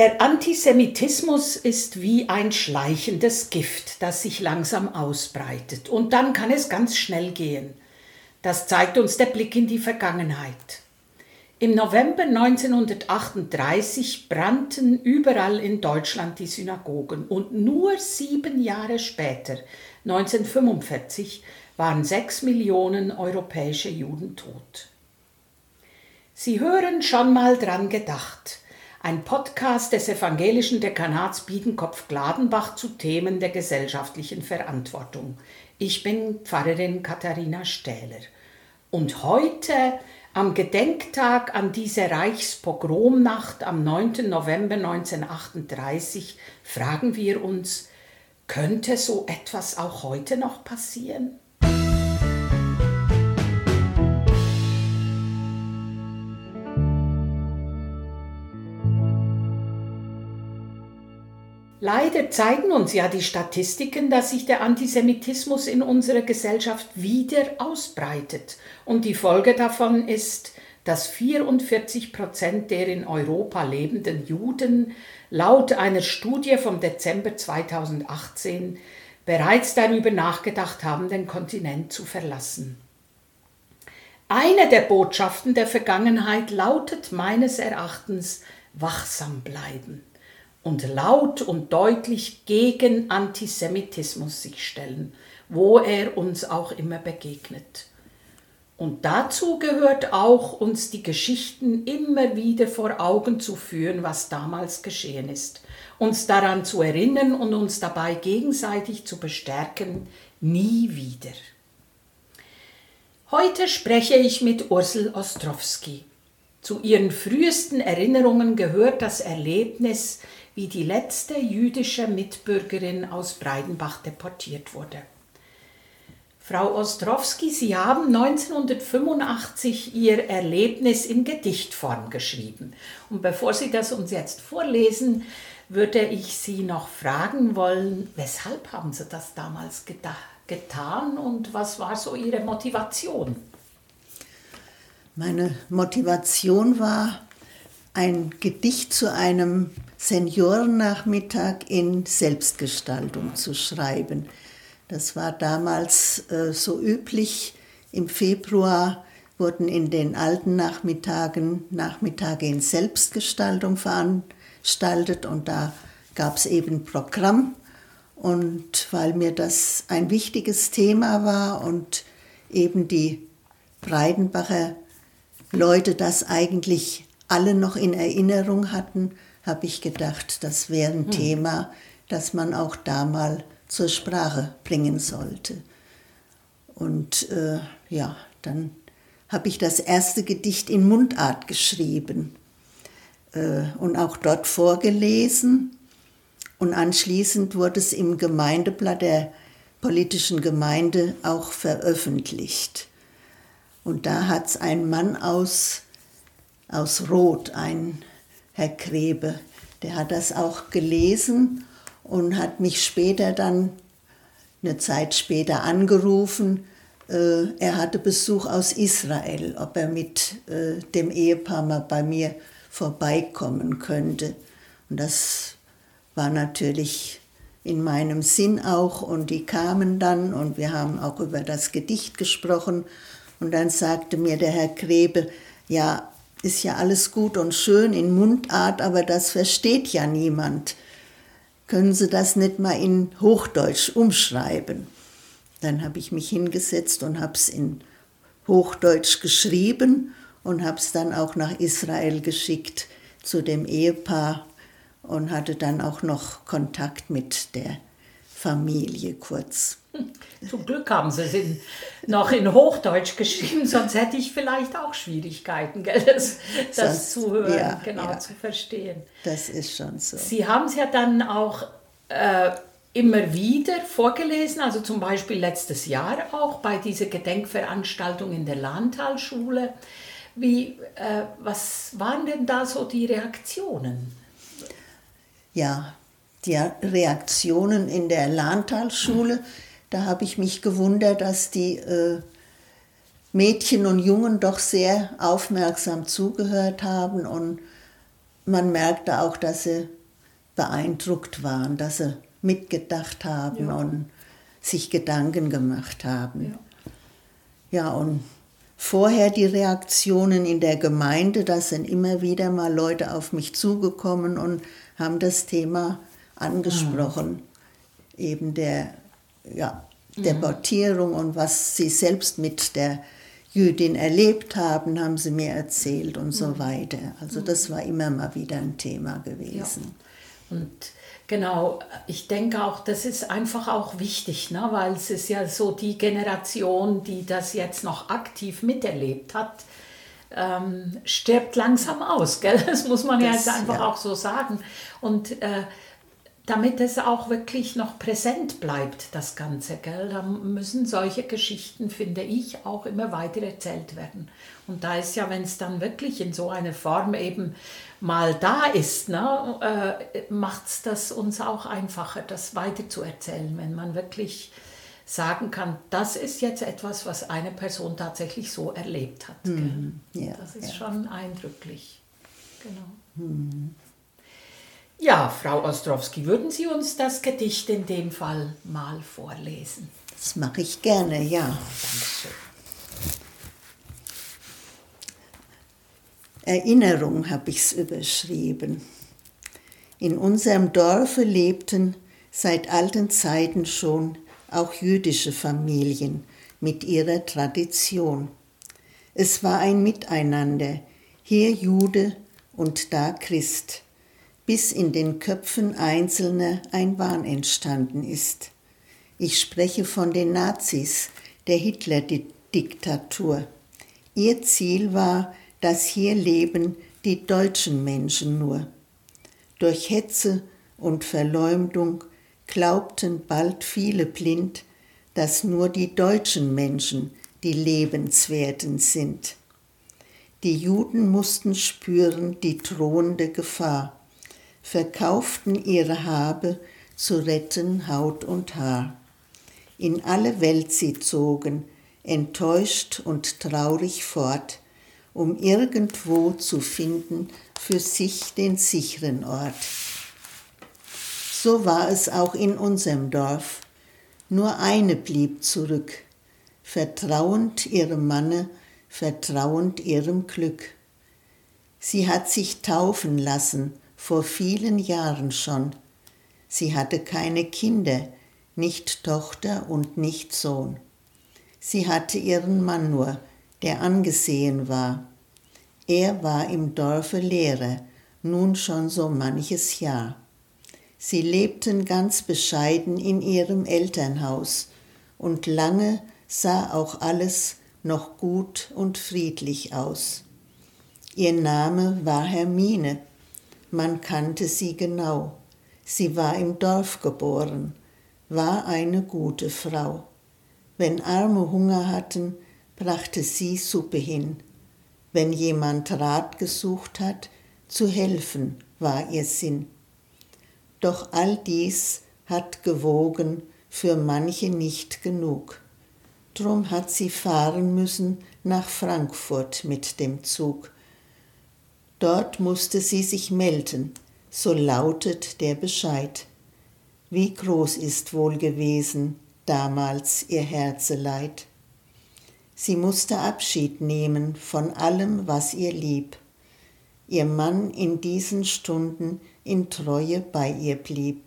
Der Antisemitismus ist wie ein schleichendes Gift, das sich langsam ausbreitet. Und dann kann es ganz schnell gehen. Das zeigt uns der Blick in die Vergangenheit. Im November 1938 brannten überall in Deutschland die Synagogen und nur sieben Jahre später, 1945, waren sechs Millionen europäische Juden tot. Sie hören schon mal dran gedacht ein Podcast des evangelischen Dekanats Biedenkopf-Gladenbach zu Themen der gesellschaftlichen Verantwortung. Ich bin Pfarrerin Katharina Stähler. Und heute, am Gedenktag an diese Reichspogromnacht am 9. November 1938, fragen wir uns, könnte so etwas auch heute noch passieren? Leider zeigen uns ja die Statistiken, dass sich der Antisemitismus in unserer Gesellschaft wieder ausbreitet. Und die Folge davon ist, dass 44 Prozent der in Europa lebenden Juden laut einer Studie vom Dezember 2018 bereits darüber nachgedacht haben, den Kontinent zu verlassen. Eine der Botschaften der Vergangenheit lautet meines Erachtens wachsam bleiben und laut und deutlich gegen Antisemitismus sich stellen, wo er uns auch immer begegnet. Und dazu gehört auch, uns die Geschichten immer wieder vor Augen zu führen, was damals geschehen ist, uns daran zu erinnern und uns dabei gegenseitig zu bestärken, nie wieder. Heute spreche ich mit Ursel Ostrowski. Zu ihren frühesten Erinnerungen gehört das Erlebnis, wie die letzte jüdische Mitbürgerin aus Breidenbach deportiert wurde. Frau Ostrowski, Sie haben 1985 Ihr Erlebnis in Gedichtform geschrieben. Und bevor Sie das uns jetzt vorlesen, würde ich Sie noch fragen wollen, weshalb haben Sie das damals getan und was war so Ihre Motivation? Meine Motivation war, ein Gedicht zu einem Seniorennachmittag in Selbstgestaltung zu schreiben. Das war damals äh, so üblich. Im Februar wurden in den alten Nachmittagen Nachmittage in Selbstgestaltung veranstaltet und da gab es eben Programm. Und weil mir das ein wichtiges Thema war und eben die Breidenbacher Leute das eigentlich alle noch in Erinnerung hatten, habe ich gedacht, das wäre ein hm. Thema, das man auch da mal zur Sprache bringen sollte. Und äh, ja, dann habe ich das erste Gedicht in Mundart geschrieben äh, und auch dort vorgelesen. Und anschließend wurde es im Gemeindeblatt der politischen Gemeinde auch veröffentlicht. Und da hat es ein Mann aus, aus Rot, ein Herr Grebe. Der hat das auch gelesen und hat mich später dann, eine Zeit später, angerufen. Äh, er hatte Besuch aus Israel, ob er mit äh, dem Ehepaar mal bei mir vorbeikommen könnte. Und das war natürlich in meinem Sinn auch und die kamen dann und wir haben auch über das Gedicht gesprochen und dann sagte mir der Herr Grebe, ja, ist ja alles gut und schön in Mundart, aber das versteht ja niemand. Können Sie das nicht mal in Hochdeutsch umschreiben? Dann habe ich mich hingesetzt und habe es in Hochdeutsch geschrieben und habe es dann auch nach Israel geschickt zu dem Ehepaar und hatte dann auch noch Kontakt mit der Familie kurz. Zum Glück haben Sie es noch in Hochdeutsch geschrieben, sonst hätte ich vielleicht auch Schwierigkeiten, gell, das, das zu hören, ja, genau ja. zu verstehen. Das ist schon so. Sie haben es ja dann auch äh, immer wieder vorgelesen, also zum Beispiel letztes Jahr auch bei dieser Gedenkveranstaltung in der Landtalschule. Wie, äh, was waren denn da so die Reaktionen? Ja, die Reaktionen in der Lahntalschule, da habe ich mich gewundert, dass die äh, Mädchen und Jungen doch sehr aufmerksam zugehört haben und man merkte auch, dass sie beeindruckt waren, dass sie mitgedacht haben ja. und sich Gedanken gemacht haben. Ja. ja, und vorher die Reaktionen in der Gemeinde, da sind immer wieder mal Leute auf mich zugekommen und haben das Thema angesprochen. Mhm. Eben der, ja, mhm. Portierung und was sie selbst mit der Jüdin erlebt haben, haben sie mir erzählt und so mhm. weiter. Also das war immer mal wieder ein Thema gewesen. Ja. Und genau, ich denke auch, das ist einfach auch wichtig, ne? weil es ist ja so die Generation, die das jetzt noch aktiv miterlebt hat, ähm, stirbt langsam aus. Gell? Das muss man das, ja jetzt einfach ja. auch so sagen. Und äh, damit es auch wirklich noch präsent bleibt, das Ganze. Gell? Da müssen solche Geschichten, finde ich, auch immer weiter erzählt werden. Und da ist ja, wenn es dann wirklich in so einer Form eben mal da ist, ne, äh, macht es das uns auch einfacher, das weiter zu erzählen, wenn man wirklich sagen kann, das ist jetzt etwas, was eine Person tatsächlich so erlebt hat. Mhm. Ja, das ist ja. schon eindrücklich. Genau. Mhm. Ja, Frau Ostrowski, würden Sie uns das Gedicht in dem Fall mal vorlesen? Das mache ich gerne, ja. Dankeschön. Erinnerung habe ich es überschrieben. In unserem Dorfe lebten seit alten Zeiten schon auch jüdische Familien mit ihrer Tradition. Es war ein Miteinander, hier Jude und da Christ bis in den Köpfen Einzelner ein Wahn entstanden ist. Ich spreche von den Nazis, der Hitler-Diktatur. Ihr Ziel war, dass hier leben die deutschen Menschen nur. Durch Hetze und Verleumdung glaubten bald viele blind, dass nur die deutschen Menschen die Lebenswerten sind. Die Juden mussten spüren die drohende Gefahr verkauften ihre Habe zu retten Haut und Haar. In alle Welt sie zogen, enttäuscht und traurig fort, um irgendwo zu finden für sich den sicheren Ort. So war es auch in unserem Dorf. Nur eine blieb zurück, vertrauend ihrem Manne, vertrauend ihrem Glück. Sie hat sich taufen lassen vor vielen Jahren schon. Sie hatte keine Kinder, nicht Tochter und nicht Sohn. Sie hatte ihren Mann nur, der angesehen war. Er war im Dorfe Lehrer, nun schon so manches Jahr. Sie lebten ganz bescheiden in ihrem Elternhaus, und lange sah auch alles noch gut und friedlich aus. Ihr Name war Hermine, man kannte sie genau. Sie war im Dorf geboren, war eine gute Frau. Wenn Arme Hunger hatten, brachte sie Suppe hin. Wenn jemand Rat gesucht hat, zu helfen war ihr Sinn. Doch all dies hat gewogen für manche nicht genug. Drum hat sie fahren müssen nach Frankfurt mit dem Zug Dort musste sie sich melden, so lautet der Bescheid. Wie groß ist wohl gewesen damals ihr Herzeleid. Sie musste Abschied nehmen von allem, was ihr lieb. Ihr Mann in diesen Stunden in Treue bei ihr blieb.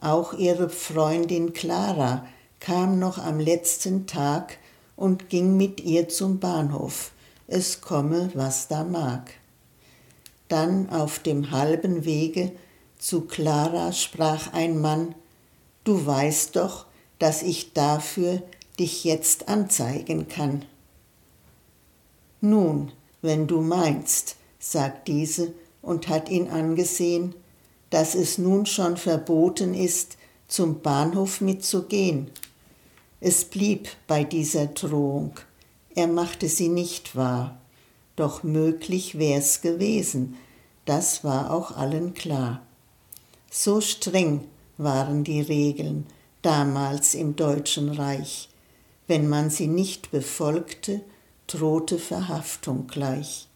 Auch ihre Freundin Clara kam noch am letzten Tag und ging mit ihr zum Bahnhof. Es komme, was da mag. Dann auf dem halben Wege zu Clara sprach ein Mann, Du weißt doch, dass ich dafür dich jetzt anzeigen kann. Nun, wenn du meinst, sagt diese und hat ihn angesehen, dass es nun schon verboten ist, zum Bahnhof mitzugehen. Es blieb bei dieser Drohung, er machte sie nicht wahr doch möglich wär's gewesen, das war auch allen klar. So streng waren die Regeln damals im Deutschen Reich, wenn man sie nicht befolgte, drohte Verhaftung gleich.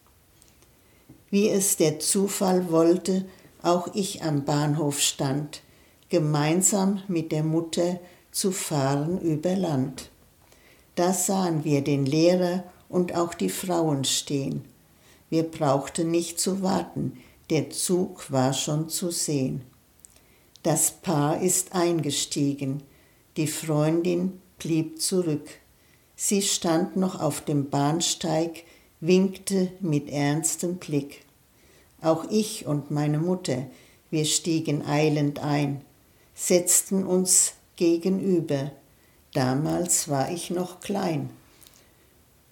wie es der Zufall wollte, auch ich am Bahnhof stand, gemeinsam mit der Mutter zu fahren über Land. Da sahen wir den Lehrer und auch die Frauen stehen. Wir brauchten nicht zu warten, der Zug war schon zu sehen. Das Paar ist eingestiegen, die Freundin blieb zurück. Sie stand noch auf dem Bahnsteig, winkte mit ernstem Blick. Auch ich und meine Mutter, wir stiegen eilend ein, setzten uns gegenüber. Damals war ich noch klein.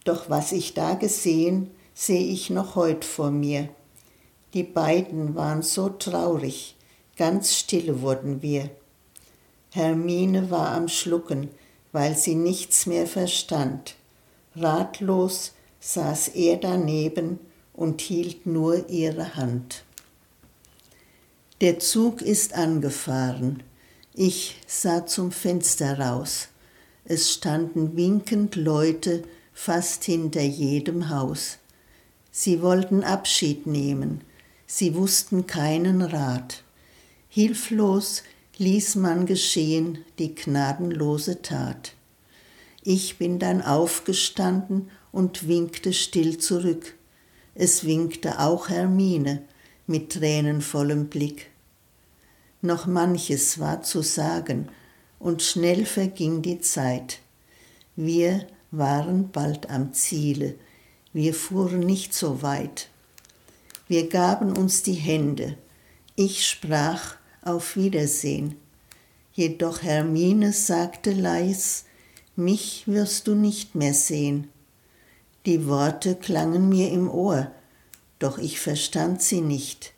Doch was ich da gesehen, sehe ich noch heut vor mir. Die beiden waren so traurig, ganz stille wurden wir. Hermine war am Schlucken, weil sie nichts mehr verstand. Ratlos saß er daneben und hielt nur ihre Hand. Der Zug ist angefahren. Ich sah zum Fenster raus. Es standen winkend Leute fast hinter jedem Haus. Sie wollten Abschied nehmen, sie wussten keinen Rat. Hilflos ließ man geschehen die gnadenlose Tat. Ich bin dann aufgestanden und winkte still zurück. Es winkte auch Hermine mit tränenvollem Blick. Noch manches war zu sagen, und schnell verging die Zeit. Wir waren bald am Ziele, wir fuhren nicht so weit. Wir gaben uns die Hände, ich sprach auf Wiedersehen. Jedoch Hermine sagte leis, mich wirst du nicht mehr sehen. Die Worte klangen mir im Ohr, doch ich verstand sie nicht.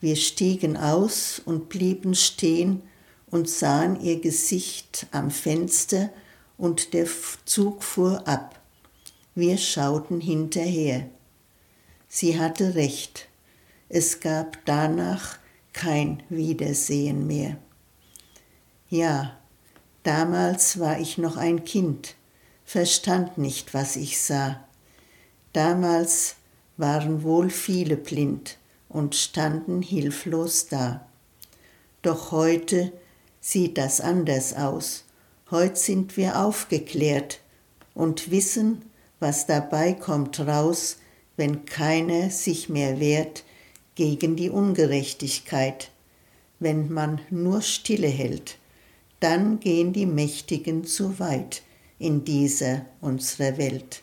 Wir stiegen aus und blieben stehen und sahen ihr Gesicht am Fenster und der Zug fuhr ab. Wir schauten hinterher. Sie hatte recht, es gab danach kein Wiedersehen mehr. Ja, damals war ich noch ein Kind, verstand nicht, was ich sah. Damals waren wohl viele blind und standen hilflos da. Doch heute sieht das anders aus. Heut sind wir aufgeklärt und wissen, was dabei kommt raus, wenn keiner sich mehr wehrt gegen die Ungerechtigkeit. Wenn man nur stille hält, dann gehen die Mächtigen zu weit in dieser unserer Welt.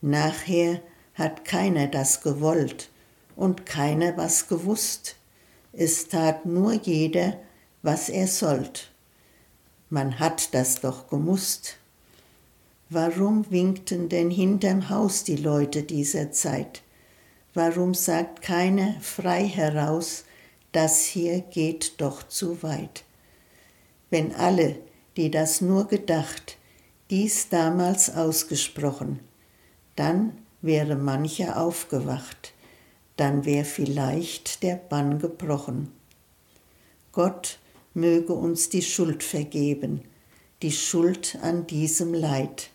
Nachher hat keiner das gewollt und keiner was gewusst. Es tat nur jeder, was er sollt. Man hat das doch gemusst. Warum winkten denn hinterm Haus die Leute dieser Zeit? Warum sagt keiner frei heraus, das hier geht doch zu weit? Wenn alle, die das nur gedacht, dies damals ausgesprochen, dann wäre mancher aufgewacht, dann wär vielleicht der Bann gebrochen. Gott möge uns die Schuld vergeben, die Schuld an diesem Leid.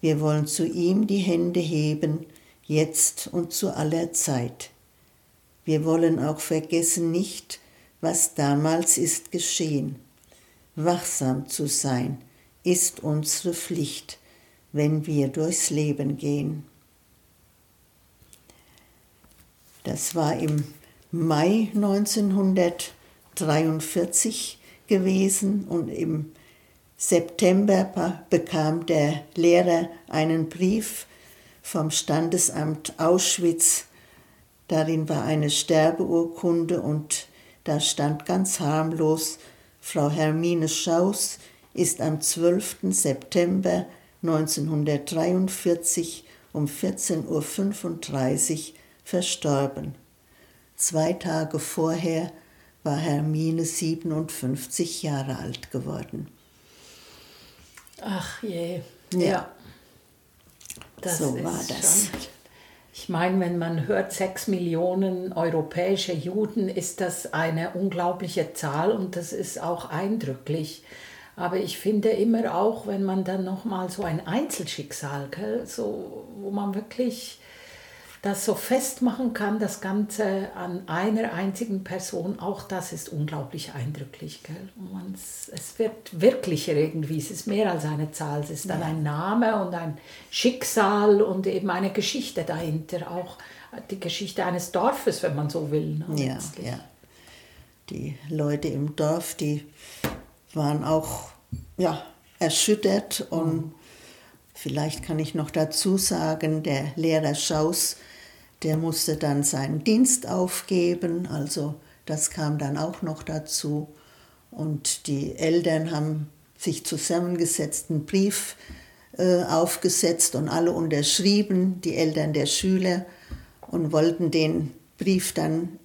Wir wollen zu ihm die Hände heben, jetzt und zu aller Zeit. Wir wollen auch vergessen nicht, was damals ist geschehen. Wachsam zu sein ist unsere Pflicht, wenn wir durchs Leben gehen. Das war im Mai 1943 gewesen und im September bekam der Lehrer einen Brief vom Standesamt Auschwitz. Darin war eine Sterbeurkunde und da stand ganz harmlos, Frau Hermine Schaus ist am 12. September 1943 um 14.35 Uhr verstorben. Zwei Tage vorher war Hermine 57 Jahre alt geworden. Ach je, ja. ja. Das so war das. Schon, ich meine, wenn man hört, sechs Millionen europäische Juden, ist das eine unglaubliche Zahl und das ist auch eindrücklich. Aber ich finde immer auch, wenn man dann nochmal so ein Einzelschicksal, gell, so, wo man wirklich das so festmachen kann, das Ganze an einer einzigen Person, auch das ist unglaublich eindrücklich. Gell? es wird wirklicher irgendwie, es ist mehr als eine Zahl, es ist dann ein Name und ein Schicksal und eben eine Geschichte dahinter, auch die Geschichte eines Dorfes, wenn man so will. Ne, ja, ja. Die Leute im Dorf, die waren auch ja, erschüttert und mhm. vielleicht kann ich noch dazu sagen, der Lehrer Schaus, der musste dann seinen Dienst aufgeben, also das kam dann auch noch dazu. Und die Eltern haben sich zusammengesetzt, einen Brief äh, aufgesetzt und alle unterschrieben, die Eltern der Schüler, und wollten den Brief dann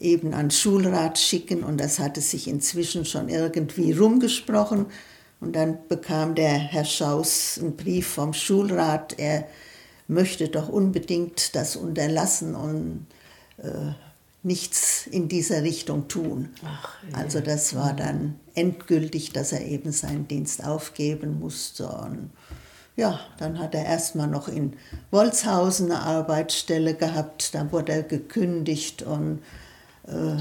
eben an Schulrat schicken. Und das hatte sich inzwischen schon irgendwie rumgesprochen. Und dann bekam der Herr Schaus einen Brief vom Schulrat, er möchte doch unbedingt das unterlassen und äh, nichts in dieser Richtung tun. Ach, ja. Also das war dann endgültig, dass er eben seinen Dienst aufgeben musste. Und ja, dann hat er erstmal noch in Wolzhausen eine Arbeitsstelle gehabt, dann wurde er gekündigt und äh,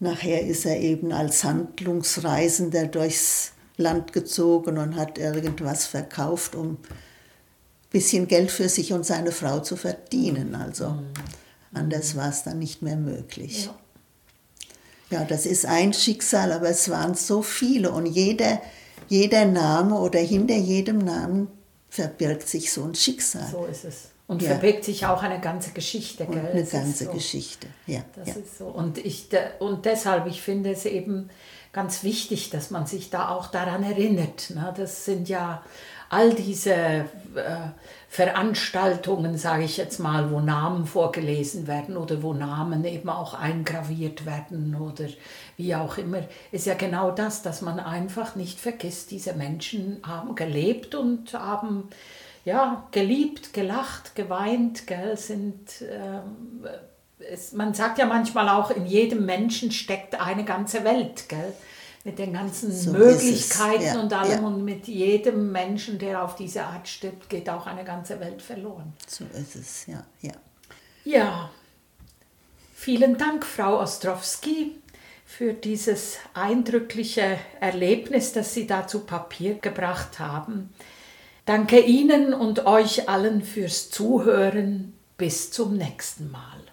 nachher ist er eben als Handlungsreisender durchs Land gezogen und hat irgendwas verkauft, um bisschen Geld für sich und seine Frau zu verdienen. Also mhm. anders war es dann nicht mehr möglich. Ja. ja, das ist ein Schicksal, aber es waren so viele und jeder, jeder Name oder hinter jedem Namen verbirgt sich so ein Schicksal. So ist es. Und ja. verbirgt sich auch eine ganze Geschichte. Gell? eine das ganze so. Geschichte, ja. Das ja. ist so. Und, ich, und deshalb, ich finde es eben ganz wichtig, dass man sich da auch daran erinnert. Ne? Das sind ja all diese äh, Veranstaltungen, sage ich jetzt mal, wo Namen vorgelesen werden oder wo Namen eben auch eingraviert werden oder wie auch immer, ist ja genau das, dass man einfach nicht vergisst, diese Menschen haben gelebt und haben ja, geliebt, gelacht, geweint, gell, sind, ähm, es, man sagt ja manchmal auch, in jedem Menschen steckt eine ganze Welt, gell mit den ganzen so Möglichkeiten ja, und allem ja. und mit jedem Menschen, der auf diese Art stirbt, geht auch eine ganze Welt verloren. So ist es, ja, ja. Ja, vielen Dank, Frau Ostrowski, für dieses eindrückliche Erlebnis, das Sie da zu Papier gebracht haben. Danke Ihnen und euch allen fürs Zuhören. Bis zum nächsten Mal.